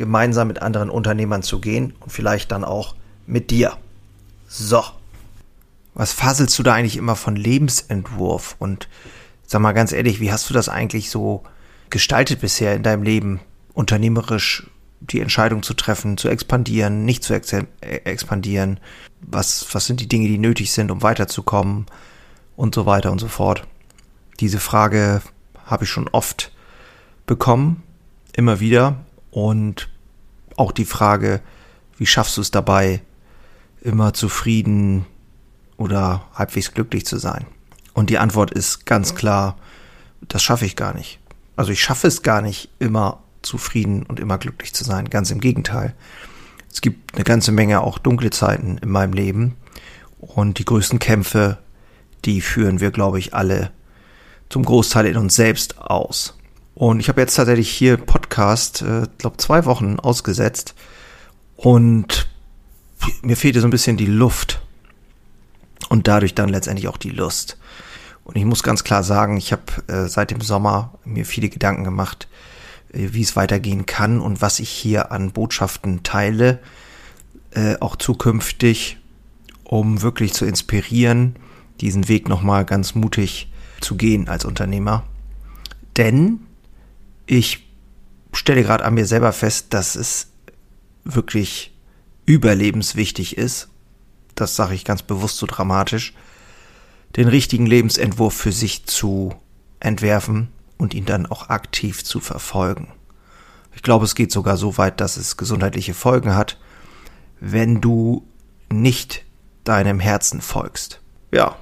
gemeinsam mit anderen Unternehmern zu gehen und vielleicht dann auch mit dir. So. Was faselst du da eigentlich immer von Lebensentwurf? Und sag mal ganz ehrlich, wie hast du das eigentlich so gestaltet bisher in deinem Leben? Unternehmerisch die Entscheidung zu treffen, zu expandieren, nicht zu ex expandieren? Was, was sind die Dinge, die nötig sind, um weiterzukommen? Und so weiter und so fort. Diese Frage habe ich schon oft bekommen, immer wieder. Und auch die Frage, wie schaffst du es dabei, immer zufrieden oder halbwegs glücklich zu sein? Und die Antwort ist ganz klar, das schaffe ich gar nicht. Also ich schaffe es gar nicht, immer zufrieden und immer glücklich zu sein. Ganz im Gegenteil. Es gibt eine ganze Menge auch dunkle Zeiten in meinem Leben. Und die größten Kämpfe, die führen wir, glaube ich, alle zum Großteil in uns selbst aus. Und ich habe jetzt tatsächlich hier Podcast, äh, glaube zwei Wochen ausgesetzt und mir fehlte so ein bisschen die Luft und dadurch dann letztendlich auch die Lust. Und ich muss ganz klar sagen, ich habe äh, seit dem Sommer mir viele Gedanken gemacht, äh, wie es weitergehen kann und was ich hier an Botschaften teile, äh, auch zukünftig, um wirklich zu inspirieren, diesen Weg nochmal ganz mutig zu gehen als Unternehmer. Denn ich stelle gerade an mir selber fest, dass es wirklich überlebenswichtig ist, das sage ich ganz bewusst so dramatisch, den richtigen Lebensentwurf für sich zu entwerfen und ihn dann auch aktiv zu verfolgen. Ich glaube, es geht sogar so weit, dass es gesundheitliche Folgen hat, wenn du nicht deinem Herzen folgst. Ja,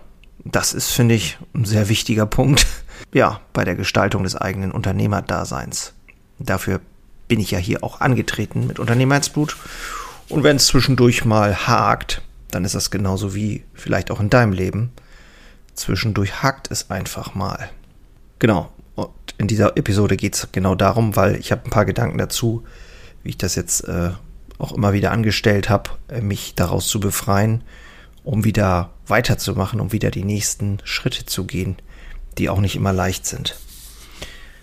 das ist, finde ich, ein sehr wichtiger Punkt, ja, bei der Gestaltung des eigenen Unternehmerdaseins. Dafür bin ich ja hier auch angetreten mit Unternehmerheitsblut. Und wenn es zwischendurch mal hakt, dann ist das genauso wie vielleicht auch in deinem Leben. Zwischendurch hakt es einfach mal. Genau. Und in dieser Episode geht es genau darum, weil ich habe ein paar Gedanken dazu, wie ich das jetzt äh, auch immer wieder angestellt habe, äh, mich daraus zu befreien, um wieder weiterzumachen, um wieder die nächsten Schritte zu gehen die auch nicht immer leicht sind.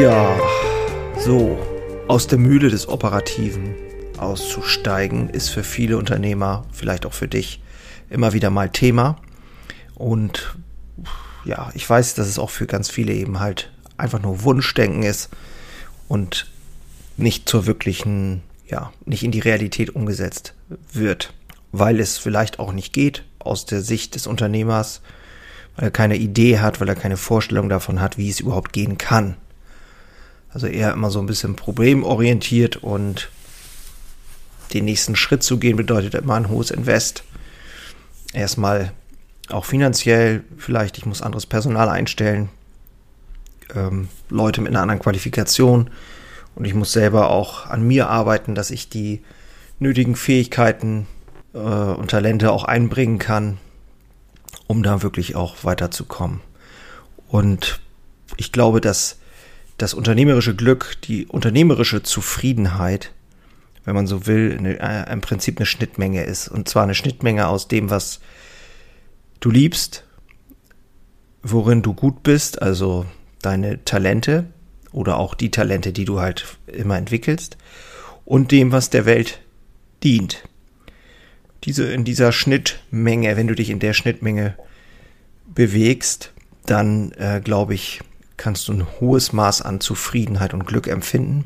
Ja, so, aus der Mühle des Operativen auszusteigen, ist für viele Unternehmer, vielleicht auch für dich, immer wieder mal Thema. Und ja, ich weiß, dass es auch für ganz viele eben halt einfach nur Wunschdenken ist und nicht zur wirklichen ja, nicht in die Realität umgesetzt wird, weil es vielleicht auch nicht geht aus der Sicht des Unternehmers, weil er keine Idee hat, weil er keine Vorstellung davon hat, wie es überhaupt gehen kann. Also eher immer so ein bisschen problemorientiert und den nächsten Schritt zu gehen bedeutet immer ein hohes Invest. Erstmal auch finanziell, vielleicht ich muss anderes Personal einstellen, ähm, Leute mit einer anderen Qualifikation, und ich muss selber auch an mir arbeiten, dass ich die nötigen Fähigkeiten äh, und Talente auch einbringen kann, um da wirklich auch weiterzukommen. Und ich glaube, dass das unternehmerische Glück, die unternehmerische Zufriedenheit, wenn man so will, eine, äh, im Prinzip eine Schnittmenge ist. Und zwar eine Schnittmenge aus dem, was du liebst, worin du gut bist, also deine Talente, oder auch die Talente, die du halt immer entwickelst und dem, was der Welt dient. Diese, in dieser Schnittmenge, wenn du dich in der Schnittmenge bewegst, dann äh, glaube ich, kannst du ein hohes Maß an Zufriedenheit und Glück empfinden.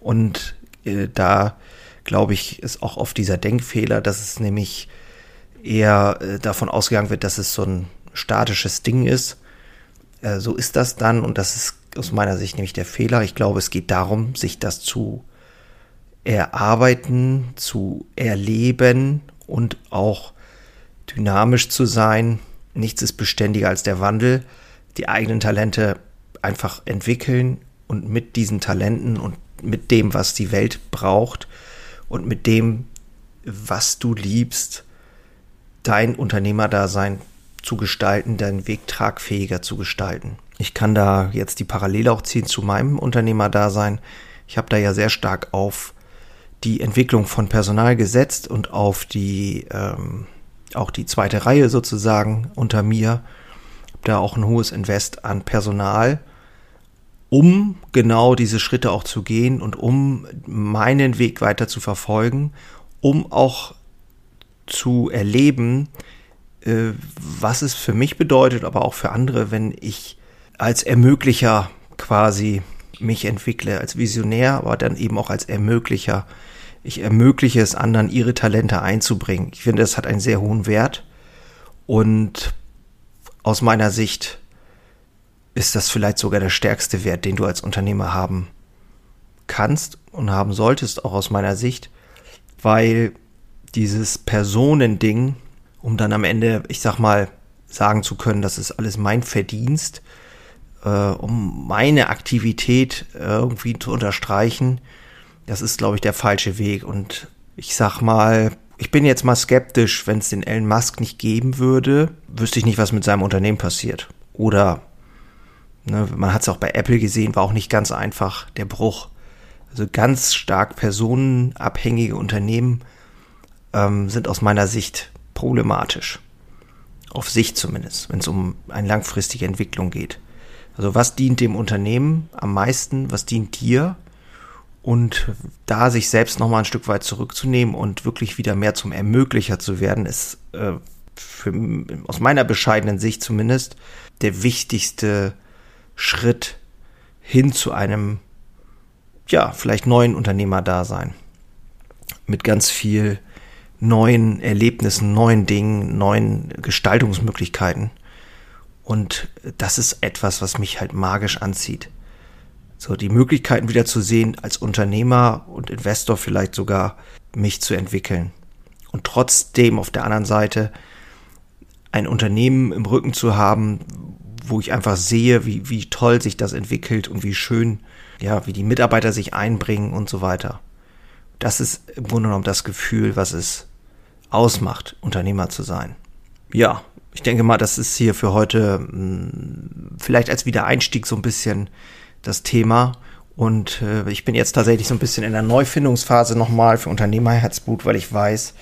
Und äh, da glaube ich, ist auch oft dieser Denkfehler, dass es nämlich eher äh, davon ausgegangen wird, dass es so ein statisches Ding ist. Äh, so ist das dann und das ist aus meiner Sicht nämlich der Fehler. Ich glaube, es geht darum, sich das zu erarbeiten, zu erleben und auch dynamisch zu sein. Nichts ist beständiger als der Wandel. Die eigenen Talente einfach entwickeln und mit diesen Talenten und mit dem, was die Welt braucht und mit dem, was du liebst, dein Unternehmerdasein zu gestalten, deinen Weg tragfähiger zu gestalten. Ich kann da jetzt die Parallele auch ziehen zu meinem Unternehmerdasein. Ich habe da ja sehr stark auf die Entwicklung von Personal gesetzt und auf die ähm, auch die zweite Reihe sozusagen unter mir. Da auch ein hohes Invest an Personal, um genau diese Schritte auch zu gehen und um meinen Weg weiter zu verfolgen, um auch zu erleben, äh, was es für mich bedeutet, aber auch für andere, wenn ich als Ermöglicher quasi mich entwickle, als Visionär, aber dann eben auch als Ermöglicher. Ich ermögliche es anderen, ihre Talente einzubringen. Ich finde, das hat einen sehr hohen Wert. Und aus meiner Sicht ist das vielleicht sogar der stärkste Wert, den du als Unternehmer haben kannst und haben solltest, auch aus meiner Sicht, weil dieses Personending, um dann am Ende, ich sag mal, sagen zu können, das ist alles mein Verdienst, äh, um meine Aktivität irgendwie zu unterstreichen, das ist, glaube ich, der falsche Weg. Und ich sag mal, ich bin jetzt mal skeptisch, wenn es den Elon Musk nicht geben würde, wüsste ich nicht, was mit seinem Unternehmen passiert. Oder ne, man hat es auch bei Apple gesehen, war auch nicht ganz einfach der Bruch. Also ganz stark personenabhängige Unternehmen ähm, sind aus meiner Sicht problematisch. Auf Sicht zumindest, wenn es um eine langfristige Entwicklung geht. Also was dient dem Unternehmen am meisten, was dient dir? Und da sich selbst nochmal ein Stück weit zurückzunehmen und wirklich wieder mehr zum Ermöglicher zu werden, ist äh, für, aus meiner bescheidenen Sicht zumindest der wichtigste Schritt hin zu einem, ja, vielleicht neuen Unternehmerdasein. Mit ganz viel neuen Erlebnissen, neuen Dingen, neuen Gestaltungsmöglichkeiten. Und das ist etwas, was mich halt magisch anzieht. So die Möglichkeiten wieder zu sehen, als Unternehmer und Investor vielleicht sogar mich zu entwickeln. Und trotzdem auf der anderen Seite ein Unternehmen im Rücken zu haben, wo ich einfach sehe, wie, wie toll sich das entwickelt und wie schön, ja, wie die Mitarbeiter sich einbringen und so weiter. Das ist im Grunde genommen das Gefühl, was es ausmacht, Unternehmer zu sein. Ja, ich denke mal, das ist hier für heute mh, hm, vielleicht als Wiedereinstieg so ein bisschen das Thema. Und äh, ich bin jetzt tatsächlich so ein bisschen in der Neufindungsphase nochmal für Unternehmerherzblut, weil ich weiß,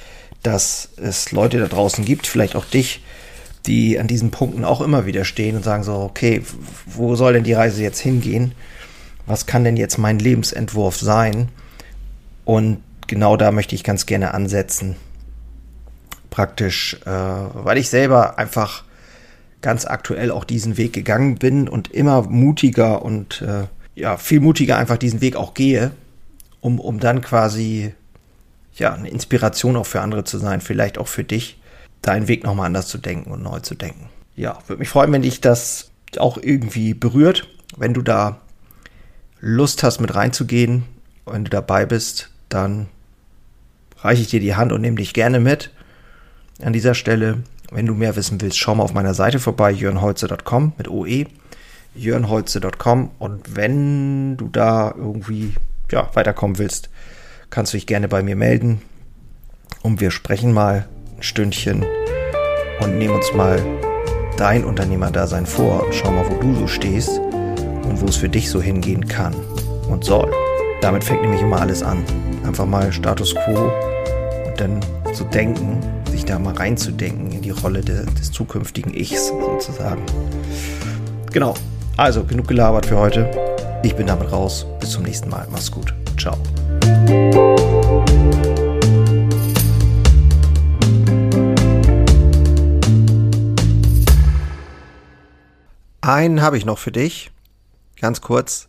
dass es Leute da draußen gibt, vielleicht auch dich, die an diesen Punkten auch immer wieder stehen und sagen so, okay, wo soll denn die Reise jetzt hingehen? Was kann denn jetzt mein Lebensentwurf sein? Und genau da möchte ich ganz gerne ansetzen. Praktisch, äh, weil ich selber einfach ganz aktuell auch diesen Weg gegangen bin und immer mutiger und äh, ja, viel mutiger einfach diesen Weg auch gehe, um, um dann quasi ja, eine Inspiration auch für andere zu sein, vielleicht auch für dich, deinen Weg nochmal anders zu denken und neu zu denken. Ja, würde mich freuen, wenn dich das auch irgendwie berührt, wenn du da Lust hast, mit reinzugehen, wenn du dabei bist, dann reiche ich dir die Hand und nehme dich gerne mit. An dieser Stelle wenn du mehr wissen willst, schau mal auf meiner Seite vorbei, jörnholze.com mit OE, jörnholze.com und wenn du da irgendwie ja, weiterkommen willst, kannst du dich gerne bei mir melden und wir sprechen mal ein Stündchen und nehmen uns mal dein Unternehmerdasein vor und schau mal, wo du so stehst und wo es für dich so hingehen kann und soll. Damit fängt nämlich immer alles an. Einfach mal Status quo und dann zu denken, da mal reinzudenken in die Rolle de, des zukünftigen Ichs sozusagen. Genau. Also genug gelabert für heute. Ich bin damit raus. Bis zum nächsten Mal. Mach's gut. Ciao. Einen habe ich noch für dich. Ganz kurz.